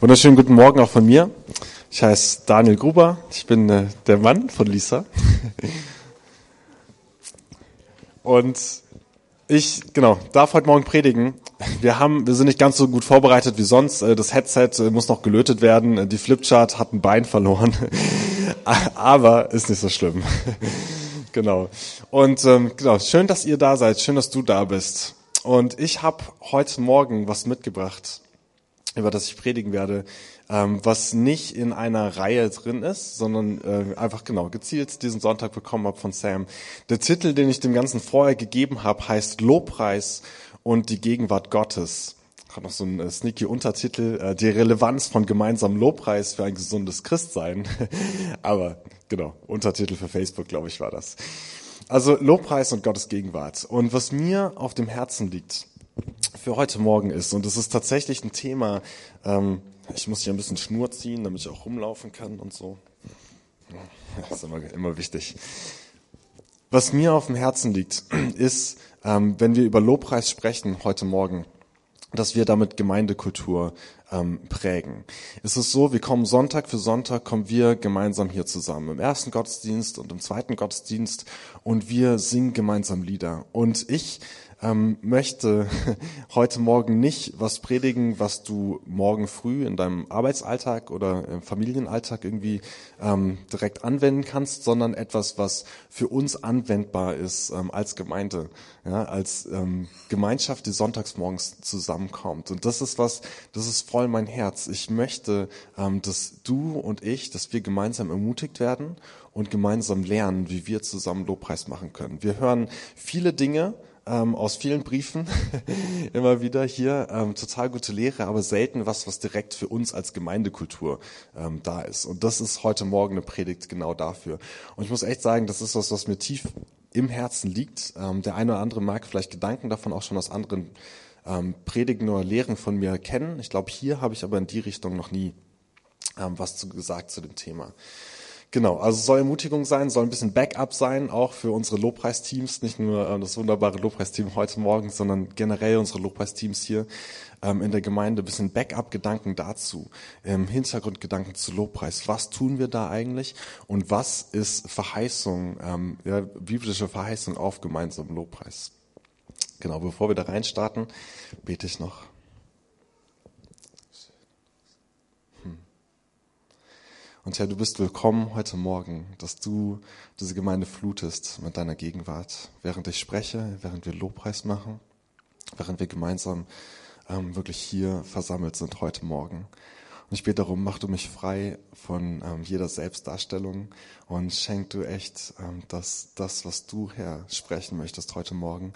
Wunderschönen guten Morgen auch von mir. Ich heiße Daniel Gruber. Ich bin äh, der Mann von Lisa. Und ich, genau, darf heute Morgen predigen. Wir haben, wir sind nicht ganz so gut vorbereitet wie sonst. Äh, das Headset äh, muss noch gelötet werden. Äh, die Flipchart hat ein Bein verloren. Aber ist nicht so schlimm. Genau. Und ähm, genau, schön, dass ihr da seid. Schön, dass du da bist. Und ich habe heute Morgen was mitgebracht über das ich predigen werde, ähm, was nicht in einer Reihe drin ist, sondern äh, einfach genau gezielt diesen Sonntag bekommen habe von Sam. Der Titel, den ich dem Ganzen vorher gegeben habe, heißt Lobpreis und die Gegenwart Gottes. Hat noch so einen äh, sneaky Untertitel, äh, die Relevanz von gemeinsamem Lobpreis für ein gesundes Christsein. Aber genau, Untertitel für Facebook, glaube ich, war das. Also Lobpreis und Gottes Gegenwart. Und was mir auf dem Herzen liegt, für heute Morgen ist. Und es ist tatsächlich ein Thema, ähm, ich muss hier ein bisschen Schnur ziehen, damit ich auch rumlaufen kann und so. Das ist immer, immer wichtig. Was mir auf dem Herzen liegt, ist, ähm, wenn wir über Lobpreis sprechen heute Morgen, dass wir damit Gemeindekultur ähm, prägen. Es ist so, wir kommen Sonntag für Sonntag, kommen wir gemeinsam hier zusammen. Im ersten Gottesdienst und im zweiten Gottesdienst und wir singen gemeinsam Lieder. Und ich ähm, möchte heute Morgen nicht was predigen, was du morgen früh in deinem Arbeitsalltag oder im Familienalltag irgendwie ähm, direkt anwenden kannst, sondern etwas, was für uns anwendbar ist ähm, als Gemeinde, ja, als ähm, Gemeinschaft, die sonntags morgens zusammenkommt. Und das ist was, das ist voll mein Herz. Ich möchte, ähm, dass du und ich, dass wir gemeinsam ermutigt werden und gemeinsam lernen, wie wir zusammen Lobpreis machen können. Wir hören viele Dinge, ähm, aus vielen Briefen immer wieder hier. Ähm, total gute Lehre, aber selten was, was direkt für uns als Gemeindekultur ähm, da ist. Und das ist heute Morgen eine Predigt genau dafür. Und ich muss echt sagen, das ist was, was mir tief im Herzen liegt. Ähm, der eine oder andere mag vielleicht Gedanken davon auch schon aus anderen ähm, Predigen oder Lehren von mir kennen. Ich glaube, hier habe ich aber in die Richtung noch nie ähm, was zu gesagt zu dem Thema. Genau, also soll Ermutigung sein, soll ein bisschen Backup sein, auch für unsere Lobpreisteams, nicht nur äh, das wunderbare Lobpreisteam heute Morgen, sondern generell unsere Lobpreisteams hier ähm, in der Gemeinde, ein bisschen Backup-Gedanken dazu, ähm, Hintergrundgedanken zu Lobpreis. Was tun wir da eigentlich und was ist Verheißung, ähm, ja, biblische Verheißung auf gemeinsamen Lobpreis? Genau, bevor wir da reinstarten, bete ich noch. Und Herr, du bist willkommen heute Morgen, dass du diese Gemeinde flutest mit deiner Gegenwart, während ich spreche, während wir Lobpreis machen, während wir gemeinsam ähm, wirklich hier versammelt sind heute Morgen. Und ich bete darum, mach du mich frei von ähm, jeder Selbstdarstellung und schenk du echt, ähm, dass das, was du, Herr, sprechen möchtest heute Morgen,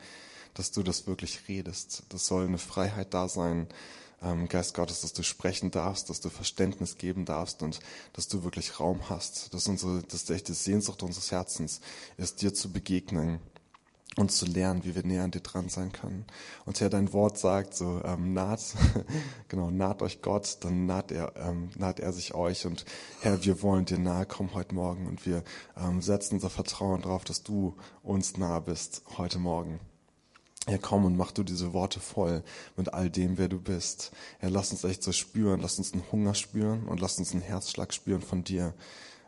dass du das wirklich redest. Das soll eine Freiheit da sein, ähm, Geist Gottes, dass du sprechen darfst, dass du Verständnis geben darfst und dass du wirklich Raum hast. Dass unsere, dass die echte Sehnsucht unseres Herzens ist, dir zu begegnen und zu lernen, wie wir näher an dir dran sein können. Und Herr, dein Wort sagt so, ähm, naht, genau, naht euch Gott, dann naht er, ähm, naht er sich euch. Und Herr, wir wollen dir nahe kommen heute Morgen und wir ähm, setzen unser Vertrauen darauf, dass du uns nahe bist heute Morgen. Herr, komm und mach du diese Worte voll mit all dem, wer du bist. Herr, lass uns echt so spüren, lass uns einen Hunger spüren und lass uns einen Herzschlag spüren von dir,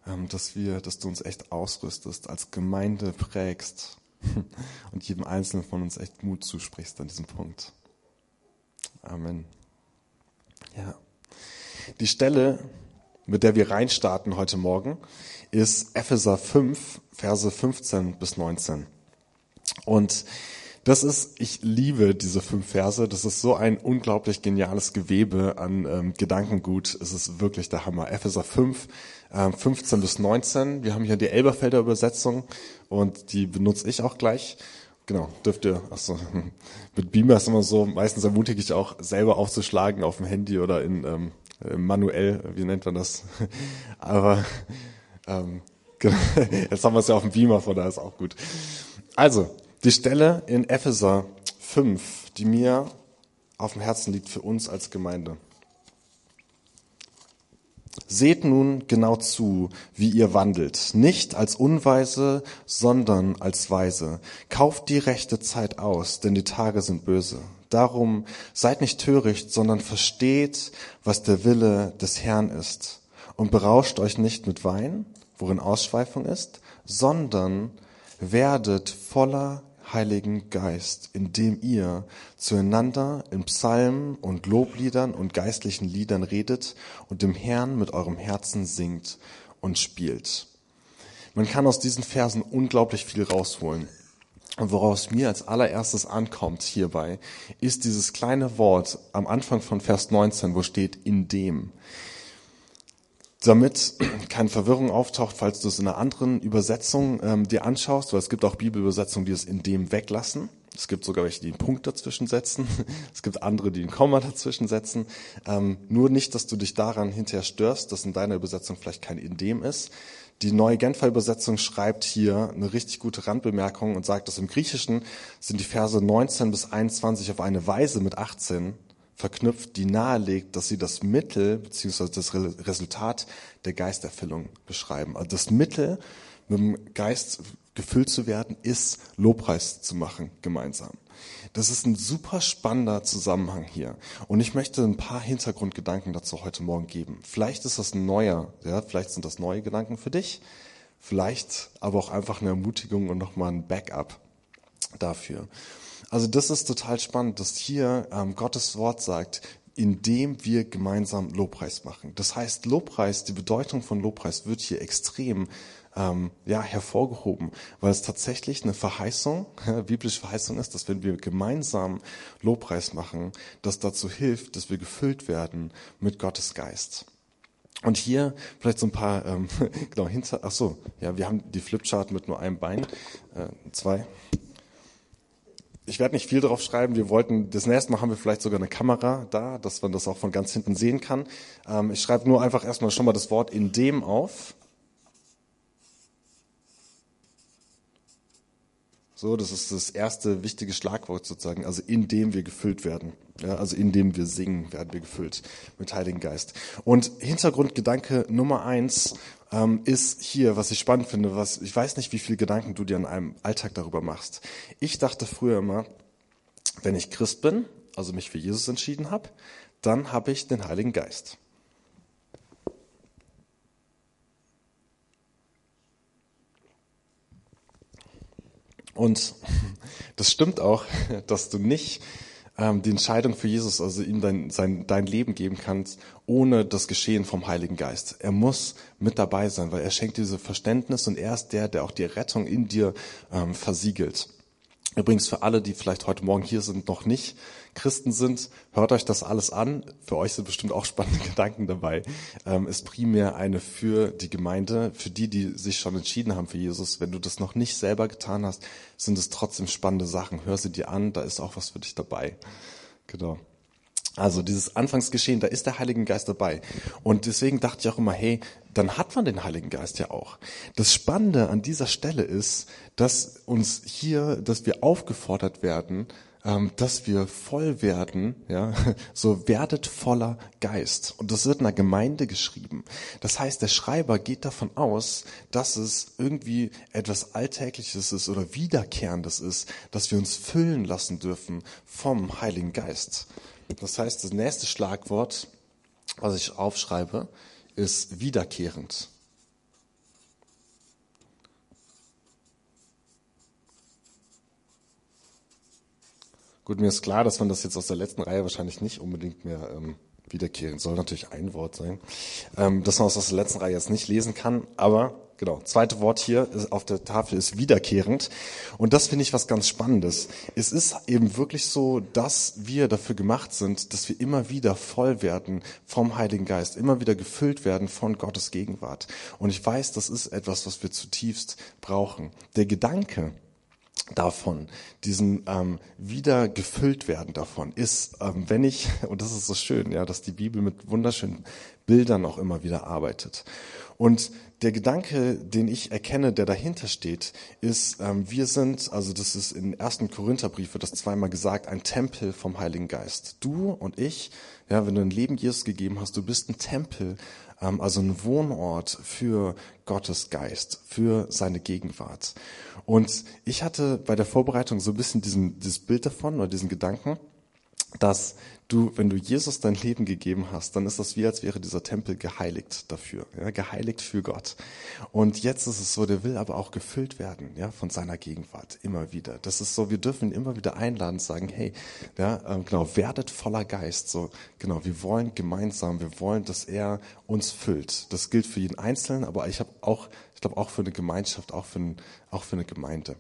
ähm, dass wir, dass du uns echt ausrüstest, als Gemeinde prägst und jedem Einzelnen von uns echt Mut zusprichst an diesem Punkt. Amen. Ja. Die Stelle, mit der wir reinstarten heute Morgen, ist Epheser 5, Verse 15 bis 19. Und das ist, ich liebe diese fünf Verse. Das ist so ein unglaublich geniales Gewebe an ähm, Gedankengut. Es ist wirklich der Hammer. Epheser 5, ähm, 15 bis 19. Wir haben hier die Elberfelder Übersetzung und die benutze ich auch gleich. Genau, dürft ihr, achso, mit Beamer ist immer so, meistens ermutige ich auch selber aufzuschlagen auf dem Handy oder in ähm, äh, manuell, wie nennt man das? Aber ähm, genau, jetzt haben wir es ja auf dem Beamer, von daher ist auch gut. Also, die Stelle in Epheser 5, die mir auf dem Herzen liegt für uns als Gemeinde. Seht nun genau zu, wie ihr wandelt, nicht als Unweise, sondern als Weise. Kauft die rechte Zeit aus, denn die Tage sind böse. Darum seid nicht töricht, sondern versteht, was der Wille des Herrn ist. Und berauscht euch nicht mit Wein, worin Ausschweifung ist, sondern werdet voller Heiligen Geist, indem ihr zueinander in Psalmen und Lobliedern und geistlichen Liedern redet und dem Herrn mit eurem Herzen singt und spielt. Man kann aus diesen Versen unglaublich viel rausholen. Und woraus mir als allererstes ankommt hierbei, ist dieses kleine Wort am Anfang von Vers 19, wo steht in dem. Damit keine Verwirrung auftaucht, falls du es in einer anderen Übersetzung ähm, dir anschaust, weil es gibt auch Bibelübersetzungen, die es in dem weglassen. Es gibt sogar welche, die einen Punkt dazwischen setzen. Es gibt andere, die ein Komma dazwischen setzen. Ähm, nur nicht, dass du dich daran hinterher störst, dass in deiner Übersetzung vielleicht kein in dem ist. Die neue Genfer Übersetzung schreibt hier eine richtig gute Randbemerkung und sagt, dass im Griechischen sind die Verse 19 bis 21 auf eine Weise mit 18 verknüpft, die nahelegt, dass sie das Mittel bzw. das Resultat der Geisterfüllung beschreiben. Also das Mittel, mit dem Geist gefüllt zu werden, ist Lobpreis zu machen gemeinsam. Das ist ein super spannender Zusammenhang hier. Und ich möchte ein paar Hintergrundgedanken dazu heute Morgen geben. Vielleicht ist das ein neuer, ja, vielleicht sind das neue Gedanken für dich. Vielleicht aber auch einfach eine Ermutigung und nochmal ein Backup dafür. Also das ist total spannend, dass hier ähm, Gottes Wort sagt, indem wir gemeinsam Lobpreis machen. Das heißt, Lobpreis, die Bedeutung von Lobpreis wird hier extrem ähm, ja, hervorgehoben, weil es tatsächlich eine Verheißung, biblische Verheißung ist, dass wenn wir gemeinsam Lobpreis machen, das dazu hilft, dass wir gefüllt werden mit Gottes Geist. Und hier vielleicht so ein paar, ähm, genau, hinter, ach so, ja, wir haben die Flipchart mit nur einem Bein, äh, zwei ich werde nicht viel drauf schreiben. Wir wollten, das nächste Mal haben wir vielleicht sogar eine Kamera da, dass man das auch von ganz hinten sehen kann. Ähm, ich schreibe nur einfach erstmal schon mal das Wort in dem auf. So, das ist das erste wichtige Schlagwort sozusagen, also in dem wir gefüllt werden. Ja, also in dem wir singen, werden wir gefüllt mit Heiligen Geist. Und Hintergrundgedanke Nummer eins ähm, ist hier, was ich spannend finde, was ich weiß nicht, wie viele Gedanken du dir in einem Alltag darüber machst. Ich dachte früher immer, wenn ich Christ bin, also mich für Jesus entschieden habe, dann habe ich den Heiligen Geist. Und das stimmt auch, dass du nicht ähm, die Entscheidung für Jesus, also ihm dein, sein, dein Leben geben kannst, ohne das Geschehen vom Heiligen Geist. Er muss mit dabei sein, weil er schenkt diese Verständnis und er ist der, der auch die Rettung in dir ähm, versiegelt. Übrigens für alle, die vielleicht heute Morgen hier sind, noch nicht Christen sind, hört euch das alles an. Für euch sind bestimmt auch spannende Gedanken dabei. Ähm, ist primär eine für die Gemeinde, für die, die sich schon entschieden haben für Jesus. Wenn du das noch nicht selber getan hast, sind es trotzdem spannende Sachen. Hör sie dir an, da ist auch was für dich dabei. Genau. Also dieses Anfangsgeschehen, da ist der Heilige Geist dabei. Und deswegen dachte ich auch immer, hey, dann hat man den Heiligen Geist ja auch. Das Spannende an dieser Stelle ist, dass uns hier, dass wir aufgefordert werden, ähm, dass wir voll werden, ja, so werdet voller Geist. Und das wird in einer Gemeinde geschrieben. Das heißt, der Schreiber geht davon aus, dass es irgendwie etwas Alltägliches ist oder Wiederkehrendes ist, dass wir uns füllen lassen dürfen vom Heiligen Geist. Das heißt, das nächste Schlagwort, was ich aufschreibe, ist wiederkehrend. Gut, mir ist klar, dass man das jetzt aus der letzten Reihe wahrscheinlich nicht unbedingt mehr ähm, wiederkehren soll. Natürlich ein Wort sein, ähm, dass man es aus der letzten Reihe jetzt nicht lesen kann, aber Genau, zweite Wort hier auf der Tafel ist wiederkehrend. Und das finde ich was ganz Spannendes. Es ist eben wirklich so, dass wir dafür gemacht sind, dass wir immer wieder voll werden vom Heiligen Geist, immer wieder gefüllt werden von Gottes Gegenwart. Und ich weiß, das ist etwas, was wir zutiefst brauchen. Der Gedanke, davon, diesen ähm, wieder gefüllt werden davon, ist, ähm, wenn ich, und das ist so schön, ja, dass die Bibel mit wunderschönen Bildern auch immer wieder arbeitet. Und der Gedanke, den ich erkenne, der dahinter steht, ist, ähm, wir sind, also das ist in 1. Korintherbrief wird das zweimal gesagt, ein Tempel vom Heiligen Geist. Du und ich, ja, wenn du ein Leben Jesus gegeben hast, du bist ein Tempel, ähm, also ein Wohnort für Gottes Geist, für seine Gegenwart. Und ich hatte bei der Vorbereitung so ein bisschen diesen, dieses Bild davon oder diesen Gedanken, dass du, wenn du Jesus dein Leben gegeben hast, dann ist das wie, als wäre dieser Tempel geheiligt dafür, ja, geheiligt für Gott. Und jetzt ist es so, der will aber auch gefüllt werden, ja, von seiner Gegenwart, immer wieder. Das ist so, wir dürfen ihn immer wieder einladen, sagen, hey, ja, ähm, genau, werdet voller Geist, so, genau, wir wollen gemeinsam, wir wollen, dass er uns füllt. Das gilt für jeden Einzelnen, aber ich habe auch, ich glaube auch für eine Gemeinschaft, auch für, ein, auch für eine Gemeinde.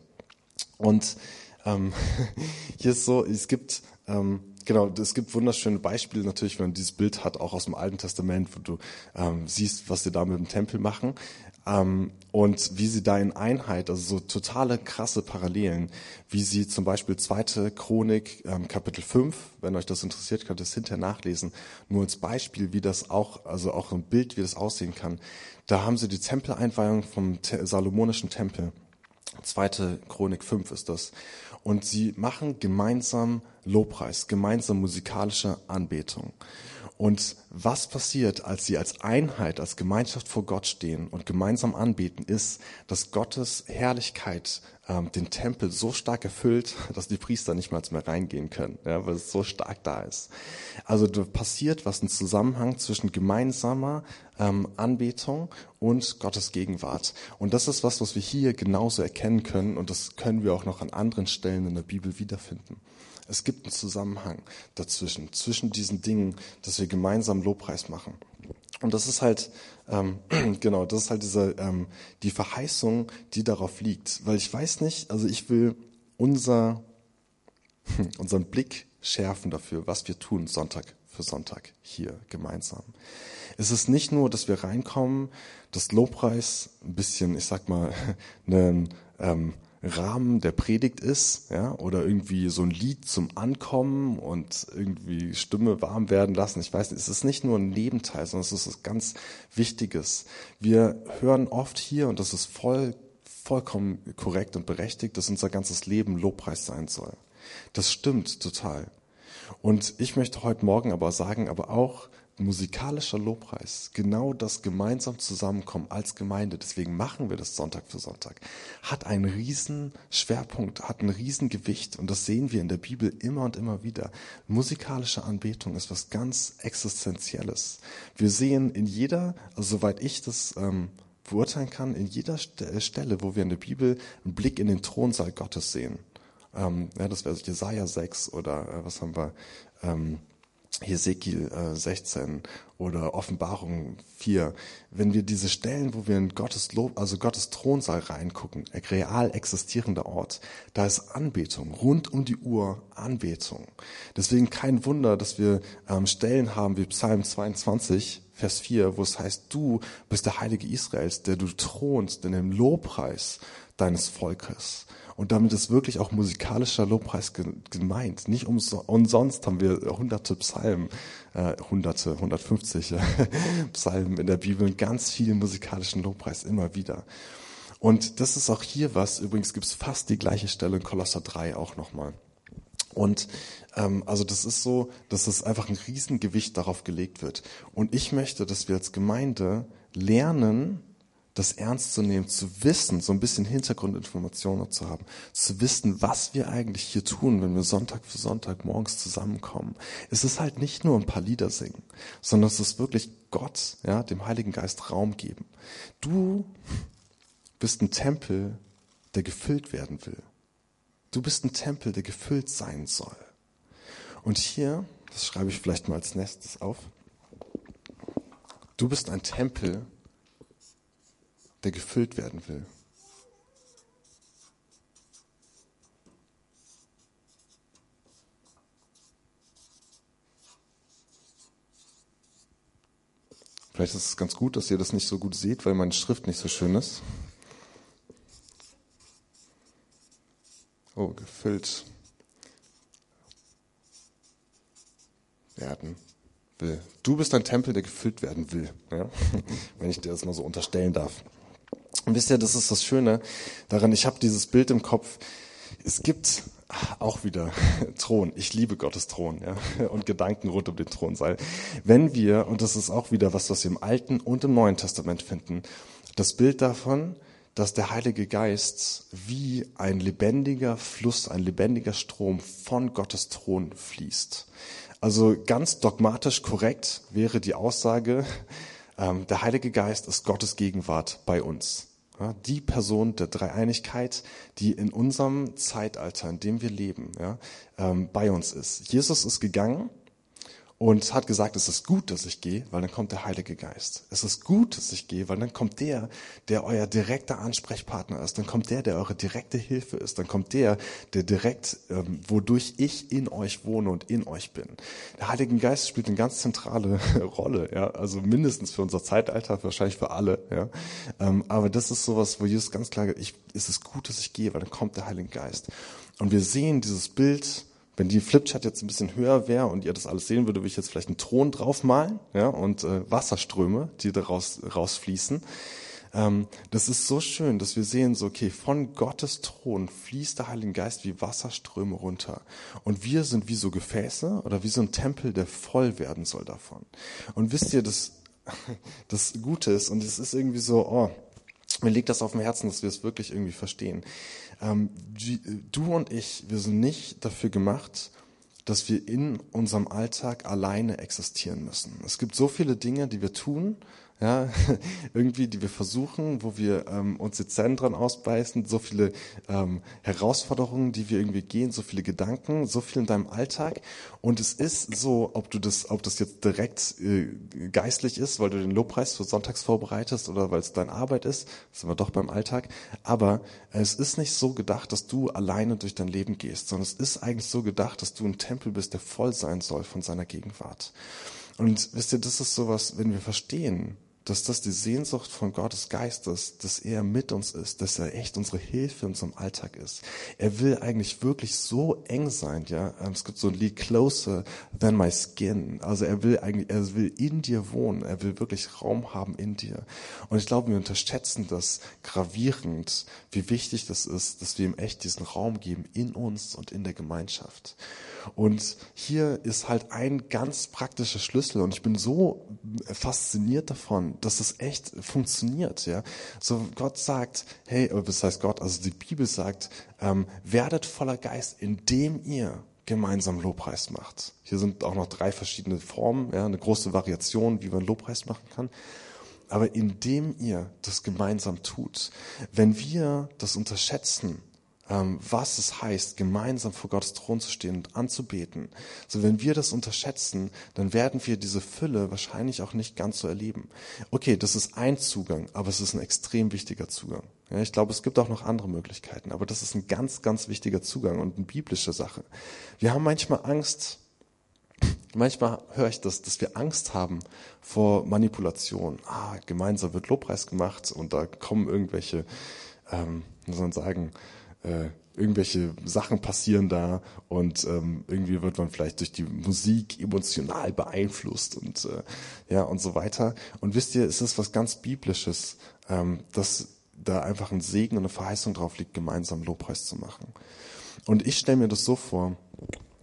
Und ähm, hier ist so, es gibt ähm, genau, es gibt wunderschöne Beispiele natürlich, wenn man dieses Bild hat, auch aus dem Alten Testament, wo du ähm, siehst, was sie da mit dem Tempel machen ähm, und wie sie da in Einheit, also so totale krasse Parallelen, wie sie zum Beispiel zweite Chronik ähm, Kapitel 5, wenn euch das interessiert, könnt ihr es hinterher nachlesen, nur als Beispiel, wie das auch, also auch ein Bild, wie das aussehen kann. Da haben sie die Tempeleinweihung vom Te Salomonischen Tempel. Zweite Chronik 5 ist das und sie machen gemeinsam Lobpreis, gemeinsam musikalische Anbetung. Und was passiert, als sie als Einheit, als Gemeinschaft vor Gott stehen und gemeinsam anbeten, ist, dass Gottes Herrlichkeit ähm, den Tempel so stark erfüllt, dass die Priester nicht mal mehr reingehen können, ja, weil es so stark da ist. Also da passiert was ein Zusammenhang zwischen gemeinsamer ähm, Anbetung und Gottes Gegenwart. Und das ist was, was wir hier genauso erkennen können und das können wir auch noch an anderen Stellen in der Bibel wiederfinden. Es gibt einen Zusammenhang dazwischen, zwischen diesen Dingen, dass wir gemeinsam Lobpreis machen. Und das ist halt, ähm, genau, das ist halt diese, ähm, die Verheißung, die darauf liegt. Weil ich weiß nicht, also ich will unser, unseren Blick schärfen dafür, was wir tun Sonntag für Sonntag hier gemeinsam. Es ist nicht nur, dass wir reinkommen, das Lobpreis ein bisschen, ich sag mal, einen, ähm, Rahmen der Predigt ist, ja, oder irgendwie so ein Lied zum Ankommen und irgendwie Stimme warm werden lassen. Ich weiß nicht, es ist nicht nur ein Nebenteil, sondern es ist was ganz Wichtiges. Wir hören oft hier, und das ist voll, vollkommen korrekt und berechtigt, dass unser ganzes Leben Lobpreis sein soll. Das stimmt total. Und ich möchte heute Morgen aber sagen, aber auch, musikalischer Lobpreis, genau das gemeinsam zusammenkommen als Gemeinde, deswegen machen wir das Sonntag für Sonntag, hat einen riesen Schwerpunkt, hat ein riesen Gewicht und das sehen wir in der Bibel immer und immer wieder. Musikalische Anbetung ist was ganz Existenzielles. Wir sehen in jeder, also soweit ich das ähm, beurteilen kann, in jeder Stelle, wo wir in der Bibel einen Blick in den Thronsaal Gottes sehen. Ähm, ja, das wäre Jesaja 6 oder äh, was haben wir? Ähm, Hesekiel 16 äh, oder Offenbarung 4, wenn wir diese Stellen, wo wir in Gottes Lob, also Gottes Thronsaal reingucken, real existierender Ort, da ist Anbetung, rund um die Uhr Anbetung. Deswegen kein Wunder, dass wir ähm, Stellen haben wie Psalm 22, Vers 4, wo es heißt, du bist der Heilige Israels, der du thronst in dem Lobpreis deines Volkes. Und damit ist wirklich auch musikalischer Lobpreis gemeint. Nicht umsonst haben wir hunderte Psalmen, äh, hunderte, 150 äh, Psalmen in der Bibel und ganz viel musikalischen Lobpreis immer wieder. Und das ist auch hier was, übrigens gibt es fast die gleiche Stelle in Kolosser 3 auch nochmal. Und ähm, also das ist so, dass es einfach ein Riesengewicht darauf gelegt wird. Und ich möchte, dass wir als Gemeinde lernen, das ernst zu nehmen, zu wissen, so ein bisschen Hintergrundinformationen zu haben, zu wissen, was wir eigentlich hier tun, wenn wir Sonntag für Sonntag morgens zusammenkommen. Es ist halt nicht nur ein paar Lieder singen, sondern es ist wirklich Gott, ja, dem Heiligen Geist Raum geben. Du bist ein Tempel, der gefüllt werden will. Du bist ein Tempel, der gefüllt sein soll. Und hier, das schreibe ich vielleicht mal als nächstes auf, du bist ein Tempel, der gefüllt werden will. Vielleicht ist es ganz gut, dass ihr das nicht so gut seht, weil meine Schrift nicht so schön ist. Oh, gefüllt werden will. Du bist ein Tempel, der gefüllt werden will, ja? wenn ich dir das mal so unterstellen darf. Und wisst ihr, das ist das Schöne daran, ich habe dieses Bild im Kopf. Es gibt auch wieder Thron. Ich liebe Gottes Thron ja? und Gedanken rund um den Thronsaal. Wenn wir, und das ist auch wieder was, was wir im Alten und im Neuen Testament finden, das Bild davon, dass der Heilige Geist wie ein lebendiger Fluss, ein lebendiger Strom von Gottes Thron fließt. Also ganz dogmatisch korrekt wäre die Aussage, der Heilige Geist ist Gottes Gegenwart bei uns. Die Person der Dreieinigkeit, die in unserem Zeitalter, in dem wir leben, ähm, bei uns ist. Jesus ist gegangen und hat gesagt, es ist gut, dass ich gehe, weil dann kommt der Heilige Geist. Es ist gut, dass ich gehe, weil dann kommt der, der euer direkter Ansprechpartner ist. Dann kommt der, der eure direkte Hilfe ist. Dann kommt der, der direkt, ähm, wodurch ich in euch wohne und in euch bin. Der Heilige Geist spielt eine ganz zentrale Rolle, ja, also mindestens für unser Zeitalter, wahrscheinlich für alle, ja. Ähm, aber das ist sowas, wo Jesus ganz klar, ich, es ist gut, dass ich gehe, weil dann kommt der Heilige Geist. Und wir sehen dieses Bild wenn die Flipchart jetzt ein bisschen höher wäre und ihr das alles sehen würde, würde ich jetzt vielleicht einen Thron draufmalen ja, und äh, Wasserströme, die daraus rausfließen. Ähm, das ist so schön, dass wir sehen, so okay, von Gottes Thron fließt der Heilige Geist wie Wasserströme runter. Und wir sind wie so Gefäße oder wie so ein Tempel, der voll werden soll davon. Und wisst ihr, das, das Gute ist, und es ist irgendwie so, oh, mir liegt das auf dem Herzen, dass wir es wirklich irgendwie verstehen. Ähm, du und ich, wir sind nicht dafür gemacht, dass wir in unserem Alltag alleine existieren müssen. Es gibt so viele Dinge, die wir tun, ja, irgendwie, die wir versuchen, wo wir ähm, uns die Zähne dran ausbeißen, so viele ähm, Herausforderungen, die wir irgendwie gehen, so viele Gedanken, so viel in deinem Alltag. Und es ist so, ob du das, ob das jetzt direkt äh, geistlich ist, weil du den Lobpreis für Sonntags vorbereitest oder weil es deine Arbeit ist, sind wir doch beim Alltag. Aber es ist nicht so gedacht, dass du alleine durch dein Leben gehst, sondern es ist eigentlich so gedacht, dass du ein Tempel bist, der voll sein soll von seiner Gegenwart. Und wisst ihr, das ist sowas, wenn wir verstehen, dass das die Sehnsucht von Gottes Geistes, dass er mit uns ist, dass er echt unsere Hilfe in unserem Alltag ist. Er will eigentlich wirklich so eng sein, ja. Ähm, es gibt so ein Lied Closer than my skin. Also er will eigentlich, er will in dir wohnen. Er will wirklich Raum haben in dir. Und ich glaube, wir unterschätzen das gravierend, wie wichtig das ist, dass wir ihm echt diesen Raum geben in uns und in der Gemeinschaft. Und hier ist halt ein ganz praktischer Schlüssel und ich bin so fasziniert davon, dass es echt funktioniert, ja. So Gott sagt, hey, was heißt Gott? Also die Bibel sagt, ähm, werdet voller Geist, indem ihr gemeinsam Lobpreis macht. Hier sind auch noch drei verschiedene Formen, ja, eine große Variation, wie man Lobpreis machen kann. Aber indem ihr das gemeinsam tut, wenn wir das unterschätzen, was es heißt, gemeinsam vor Gottes Thron zu stehen und anzubeten. So, wenn wir das unterschätzen, dann werden wir diese Fülle wahrscheinlich auch nicht ganz so erleben. Okay, das ist ein Zugang, aber es ist ein extrem wichtiger Zugang. Ja, ich glaube, es gibt auch noch andere Möglichkeiten, aber das ist ein ganz, ganz wichtiger Zugang und eine biblische Sache. Wir haben manchmal Angst, Manchmal höre ich das, dass wir Angst haben vor Manipulation. Ah, gemeinsam wird Lobpreis gemacht und da kommen irgendwelche, ähm, soll man sagen, äh, irgendwelche Sachen passieren da und ähm, irgendwie wird man vielleicht durch die Musik emotional beeinflusst und äh, ja und so weiter. Und wisst ihr, es ist was ganz Biblisches, ähm, dass da einfach ein Segen und eine Verheißung drauf liegt, gemeinsam Lobpreis zu machen. Und ich stelle mir das so vor,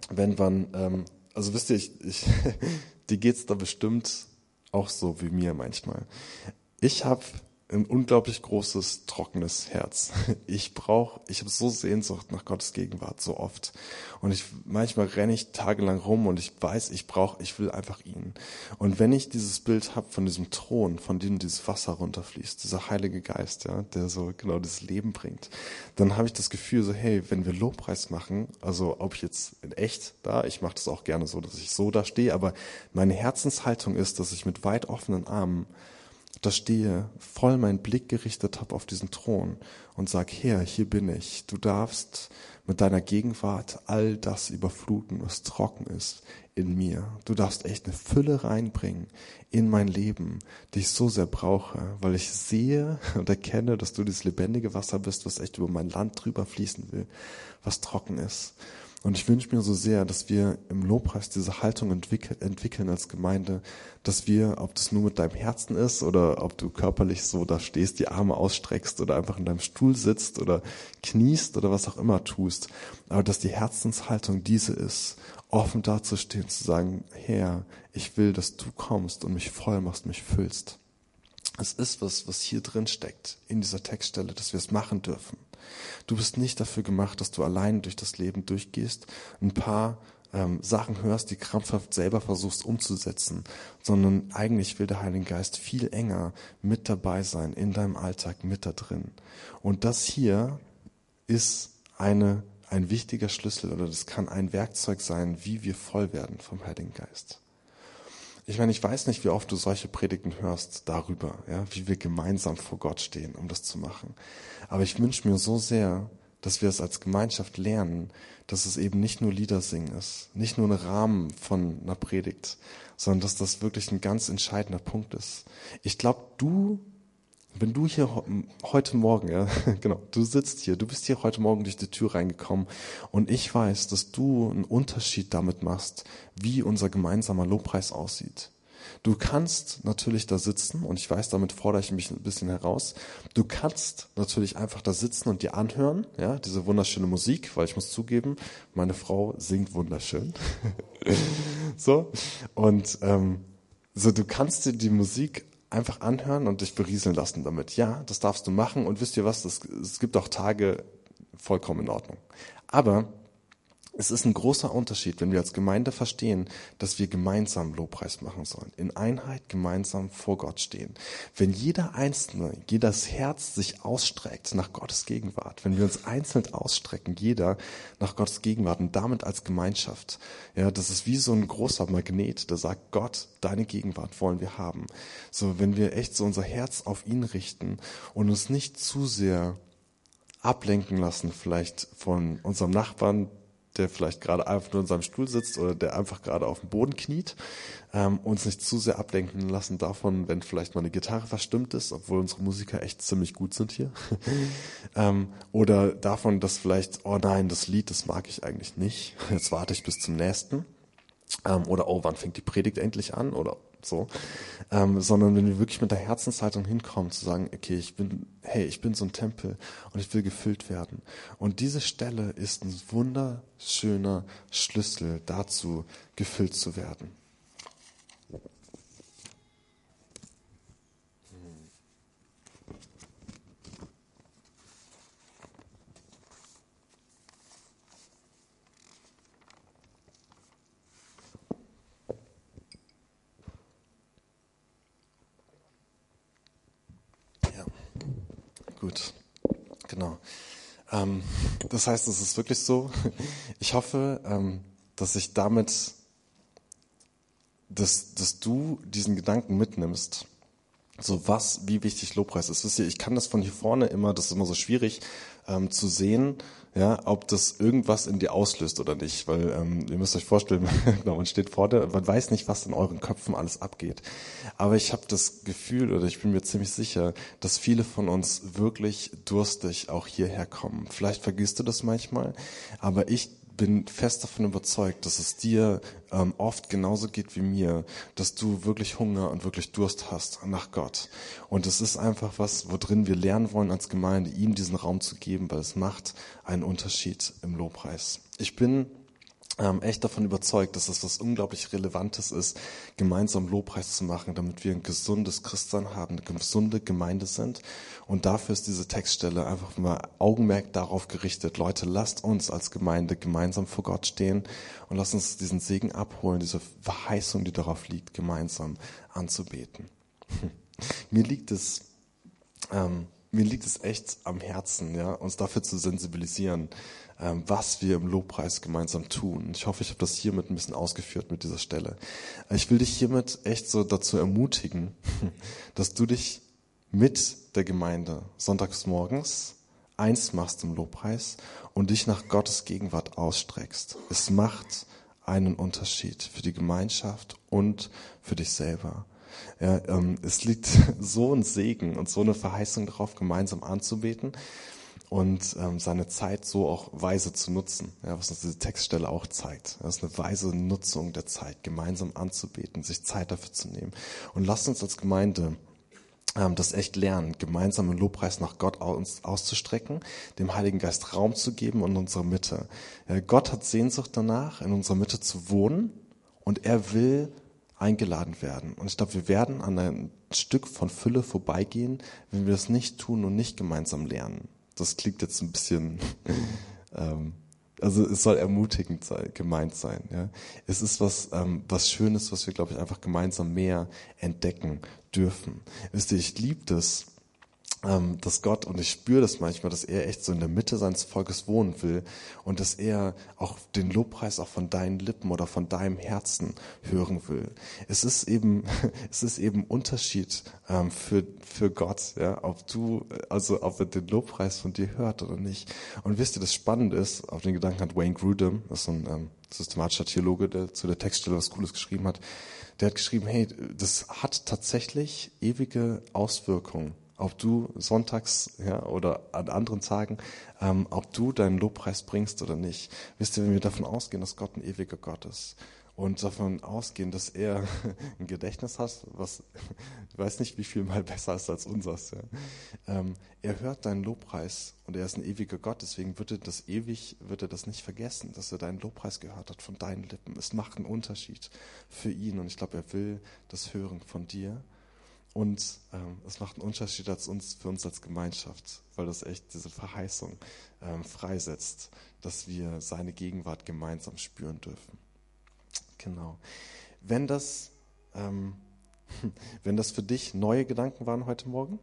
wenn man, ähm, also wisst ihr, ich, ich die geht's da bestimmt auch so wie mir manchmal. Ich habe ein unglaublich großes, trockenes Herz. Ich brauche, ich habe so Sehnsucht nach Gottes Gegenwart so oft. Und ich manchmal renne ich tagelang rum und ich weiß, ich brauche, ich will einfach ihn. Und wenn ich dieses Bild habe von diesem Thron, von dem dieses Wasser runterfließt, dieser Heilige Geist, ja, der so genau das Leben bringt, dann habe ich das Gefühl so, hey, wenn wir Lobpreis machen, also ob ich jetzt in echt da, ich mache das auch gerne so, dass ich so da stehe, aber meine Herzenshaltung ist, dass ich mit weit offenen Armen da stehe, voll meinen Blick gerichtet habe auf diesen Thron und sag, Herr, hier bin ich. Du darfst mit deiner Gegenwart all das überfluten, was trocken ist in mir. Du darfst echt eine Fülle reinbringen in mein Leben, die ich so sehr brauche, weil ich sehe und erkenne, dass du dieses lebendige Wasser bist, was echt über mein Land drüber fließen will, was trocken ist. Und ich wünsche mir so sehr, dass wir im Lobpreis diese Haltung entwickeln, entwickeln als Gemeinde, dass wir, ob das nur mit deinem Herzen ist oder ob du körperlich so da stehst, die Arme ausstreckst oder einfach in deinem Stuhl sitzt oder kniest oder was auch immer tust, aber dass die Herzenshaltung diese ist, offen dazustehen, zu sagen, Herr, ich will, dass du kommst und mich voll machst, mich füllst. es ist was, was hier drin steckt, in dieser Textstelle, dass wir es machen dürfen. Du bist nicht dafür gemacht, dass du allein durch das Leben durchgehst, ein paar ähm, Sachen hörst, die krampfhaft selber versuchst umzusetzen, sondern eigentlich will der Heilige Geist viel enger mit dabei sein, in deinem Alltag mit da drin. Und das hier ist eine, ein wichtiger Schlüssel oder das kann ein Werkzeug sein, wie wir voll werden vom Heiligen Geist. Ich meine, ich weiß nicht, wie oft du solche Predigten hörst darüber, ja, wie wir gemeinsam vor Gott stehen, um das zu machen. Aber ich wünsche mir so sehr, dass wir es als Gemeinschaft lernen, dass es eben nicht nur Lieder singen ist, nicht nur ein Rahmen von einer Predigt, sondern dass das wirklich ein ganz entscheidender Punkt ist. Ich glaube, du, wenn du hier heute Morgen, ja, genau, du sitzt hier, du bist hier heute Morgen durch die Tür reingekommen und ich weiß, dass du einen Unterschied damit machst, wie unser gemeinsamer Lobpreis aussieht. Du kannst natürlich da sitzen, und ich weiß, damit fordere ich mich ein bisschen heraus. Du kannst natürlich einfach da sitzen und dir anhören, ja, diese wunderschöne Musik, weil ich muss zugeben, meine Frau singt wunderschön. so. Und ähm, so, du kannst dir die Musik einfach anhören und dich berieseln lassen damit. Ja, das darfst du machen. Und wisst ihr was? es gibt auch Tage vollkommen in Ordnung. Aber es ist ein großer Unterschied, wenn wir als Gemeinde verstehen, dass wir gemeinsam Lobpreis machen sollen, in Einheit gemeinsam vor Gott stehen. Wenn jeder Einzelne, jedes Herz sich ausstreckt nach Gottes Gegenwart, wenn wir uns einzeln ausstrecken, jeder nach Gottes Gegenwart und damit als Gemeinschaft, ja, das ist wie so ein großer Magnet, der sagt, Gott, deine Gegenwart wollen wir haben. So, wenn wir echt so unser Herz auf ihn richten und uns nicht zu sehr ablenken lassen, vielleicht von unserem Nachbarn, der vielleicht gerade einfach nur in seinem Stuhl sitzt oder der einfach gerade auf dem Boden kniet, ähm, uns nicht zu sehr ablenken lassen davon, wenn vielleicht mal eine Gitarre verstimmt ist, obwohl unsere Musiker echt ziemlich gut sind hier. ähm, oder davon, dass vielleicht, oh nein, das Lied, das mag ich eigentlich nicht. Jetzt warte ich bis zum nächsten. Ähm, oder oh, wann fängt die Predigt endlich an? Oder so, ähm, sondern wenn wir wirklich mit der Herzenshaltung hinkommen, zu sagen, okay, ich bin, hey, ich bin so ein Tempel und ich will gefüllt werden. Und diese Stelle ist ein wunderschöner Schlüssel dazu, gefüllt zu werden. Gut, genau. Ähm, das heißt, es ist wirklich so. Ich hoffe, ähm, dass ich damit, dass, dass du diesen Gedanken mitnimmst so was, wie wichtig Lobpreis ist. Wisst ihr, ich kann das von hier vorne immer, das ist immer so schwierig ähm, zu sehen, ja, ob das irgendwas in dir auslöst oder nicht, weil ähm, ihr müsst euch vorstellen, genau, man steht vor dir, man weiß nicht, was in euren Köpfen alles abgeht. Aber ich habe das Gefühl oder ich bin mir ziemlich sicher, dass viele von uns wirklich durstig auch hierher kommen. Vielleicht vergisst du das manchmal, aber ich bin fest davon überzeugt, dass es dir ähm, oft genauso geht wie mir, dass du wirklich Hunger und wirklich Durst hast nach Gott. Und es ist einfach was, worin wir lernen wollen als Gemeinde, ihm diesen Raum zu geben, weil es macht einen Unterschied im Lobpreis. Ich bin ähm, echt davon überzeugt, dass es was unglaublich Relevantes ist, gemeinsam Lobpreis zu machen, damit wir ein gesundes Christsein haben, eine gesunde Gemeinde sind. Und dafür ist diese Textstelle einfach mal Augenmerk darauf gerichtet. Leute, lasst uns als Gemeinde gemeinsam vor Gott stehen und lasst uns diesen Segen abholen, diese Verheißung, die darauf liegt, gemeinsam anzubeten. Mir liegt es, ähm, mir liegt es echt am Herzen, ja, uns dafür zu sensibilisieren, was wir im Lobpreis gemeinsam tun. Ich hoffe, ich habe das hiermit ein bisschen ausgeführt mit dieser Stelle. Ich will dich hiermit echt so dazu ermutigen, dass du dich mit der Gemeinde sonntags morgens eins machst im Lobpreis und dich nach Gottes Gegenwart ausstreckst. Es macht einen Unterschied für die Gemeinschaft und für dich selber. Ja, ähm, es liegt so ein Segen und so eine Verheißung darauf, gemeinsam anzubeten und ähm, seine Zeit so auch weise zu nutzen, ja, was uns diese Textstelle auch zeigt. Das ist eine weise Nutzung der Zeit, gemeinsam anzubeten, sich Zeit dafür zu nehmen. Und lasst uns als Gemeinde ähm, das echt lernen, gemeinsam im Lobpreis nach Gott aus, auszustrecken, dem Heiligen Geist Raum zu geben in unserer Mitte. Ja, Gott hat Sehnsucht danach, in unserer Mitte zu wohnen und er will eingeladen werden. Und ich glaube, wir werden an ein Stück von Fülle vorbeigehen, wenn wir das nicht tun und nicht gemeinsam lernen. Das klingt jetzt ein bisschen, ähm, also es soll ermutigend sein, gemeint sein. Ja. Es ist was, ähm, was Schönes, was wir, glaube ich, einfach gemeinsam mehr entdecken dürfen. Wisst ihr, ich liebe das, ähm, dass Gott, und ich spüre das manchmal, dass er echt so in der Mitte seines Volkes wohnen will und dass er auch den Lobpreis auch von deinen Lippen oder von deinem Herzen hören will. Es ist eben, es ist eben Unterschied ähm, für, für Gott, ja, ob du, also ob er den Lobpreis von dir hört oder nicht. Und wisst ihr, das Spannende ist, auf den Gedanken hat Wayne Grudem, das ist so ein ähm, systematischer Theologe, der zu der Textstelle was Cooles geschrieben hat, der hat geschrieben, hey, das hat tatsächlich ewige Auswirkungen ob du sonntags ja, oder an anderen Tagen, ähm, ob du deinen Lobpreis bringst oder nicht. Wisst ihr, wenn wir davon ausgehen, dass Gott ein ewiger Gott ist und davon ausgehen, dass er ein Gedächtnis hat, was ich weiß nicht, wie viel mal besser ist als unseres. Ja. Ähm, er hört deinen Lobpreis und er ist ein ewiger Gott, deswegen wird er das ewig, wird er das nicht vergessen, dass er deinen Lobpreis gehört hat von deinen Lippen. Es macht einen Unterschied für ihn und ich glaube, er will das hören von dir. Und ähm, es macht einen Unterschied als uns, für uns als Gemeinschaft, weil das echt diese Verheißung ähm, freisetzt, dass wir seine Gegenwart gemeinsam spüren dürfen. Genau. Wenn das, ähm, wenn das für dich neue Gedanken waren heute Morgen,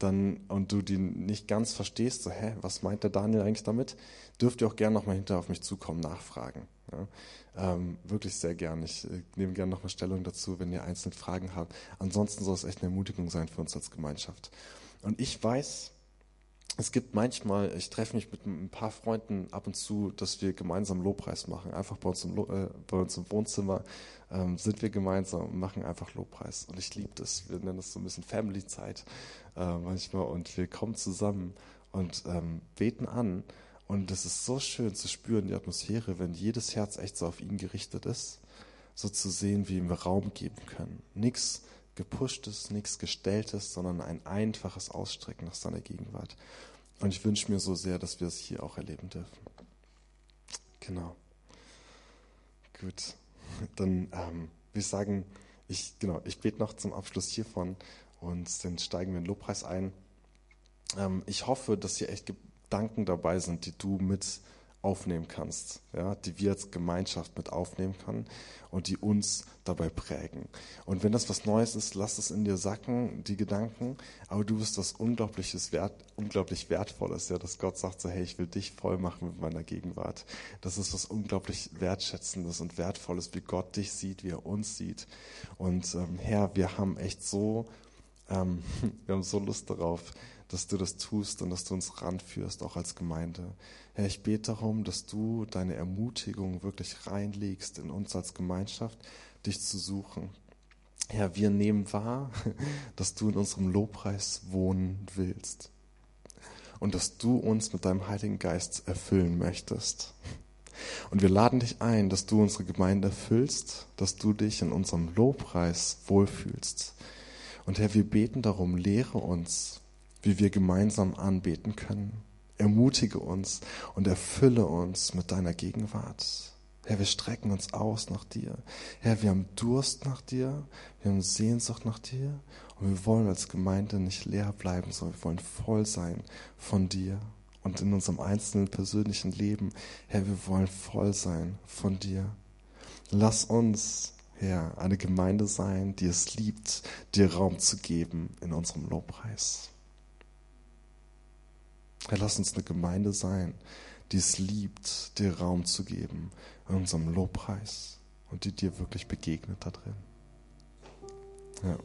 dann und du die nicht ganz verstehst, so hä, was meint der Daniel eigentlich damit, dürft ihr auch gerne nochmal hinterher auf mich zukommen, nachfragen. Ja, ähm, wirklich sehr gern. Ich äh, nehme gerne nochmal Stellung dazu, wenn ihr einzelne Fragen habt. Ansonsten soll es echt eine Ermutigung sein für uns als Gemeinschaft. Und ich weiß, es gibt manchmal, ich treffe mich mit ein paar Freunden ab und zu, dass wir gemeinsam Lobpreis machen. Einfach bei uns im, äh, bei uns im Wohnzimmer ähm, sind wir gemeinsam und machen einfach Lobpreis. Und ich liebe das. Wir nennen das so ein bisschen Family-Zeit äh, manchmal. Und wir kommen zusammen und ähm, beten an und es ist so schön zu spüren, die Atmosphäre, wenn jedes Herz echt so auf ihn gerichtet ist, so zu sehen, wie ihm wir Raum geben können. Nichts gepushtes, nichts gestelltes, sondern ein einfaches Ausstrecken nach seiner Gegenwart. Und ich wünsche mir so sehr, dass wir es hier auch erleben dürfen. Genau. Gut. Dann ähm, ich sagen, ich, genau, ich bete noch zum Abschluss hiervon und dann steigen wir in den Lobpreis ein. Ähm, ich hoffe, dass ihr echt Gedanken dabei sind, die du mit aufnehmen kannst, ja, die wir als Gemeinschaft mit aufnehmen können und die uns dabei prägen. Und wenn das was Neues ist, lass es in dir sacken, die Gedanken, aber du bist was Unglaubliches Wert, unglaublich Wertvolles, ja, dass Gott sagt so, hey, ich will dich voll machen mit meiner Gegenwart. Das ist was unglaublich Wertschätzendes und Wertvolles, wie Gott dich sieht, wie er uns sieht. Und ähm, Herr, wir haben echt so, ähm, wir haben so Lust darauf, dass du das tust und dass du uns ranführst, auch als Gemeinde. Herr, ich bete darum, dass du deine Ermutigung wirklich reinlegst in uns als Gemeinschaft, dich zu suchen. Herr, wir nehmen wahr, dass du in unserem Lobpreis wohnen willst und dass du uns mit deinem Heiligen Geist erfüllen möchtest. Und wir laden dich ein, dass du unsere Gemeinde erfüllst, dass du dich in unserem Lobpreis wohlfühlst. Und Herr, wir beten darum, lehre uns, wie wir gemeinsam anbeten können. Ermutige uns und erfülle uns mit deiner Gegenwart. Herr, wir strecken uns aus nach dir. Herr, wir haben Durst nach dir, wir haben Sehnsucht nach dir und wir wollen als Gemeinde nicht leer bleiben, sondern wir wollen voll sein von dir und in unserem einzelnen persönlichen Leben. Herr, wir wollen voll sein von dir. Lass uns, Herr, eine Gemeinde sein, die es liebt, dir Raum zu geben in unserem Lobpreis. Herr, lass uns eine Gemeinde sein, die es liebt, dir Raum zu geben in unserem Lobpreis und die dir wirklich begegnet da drin. Ja.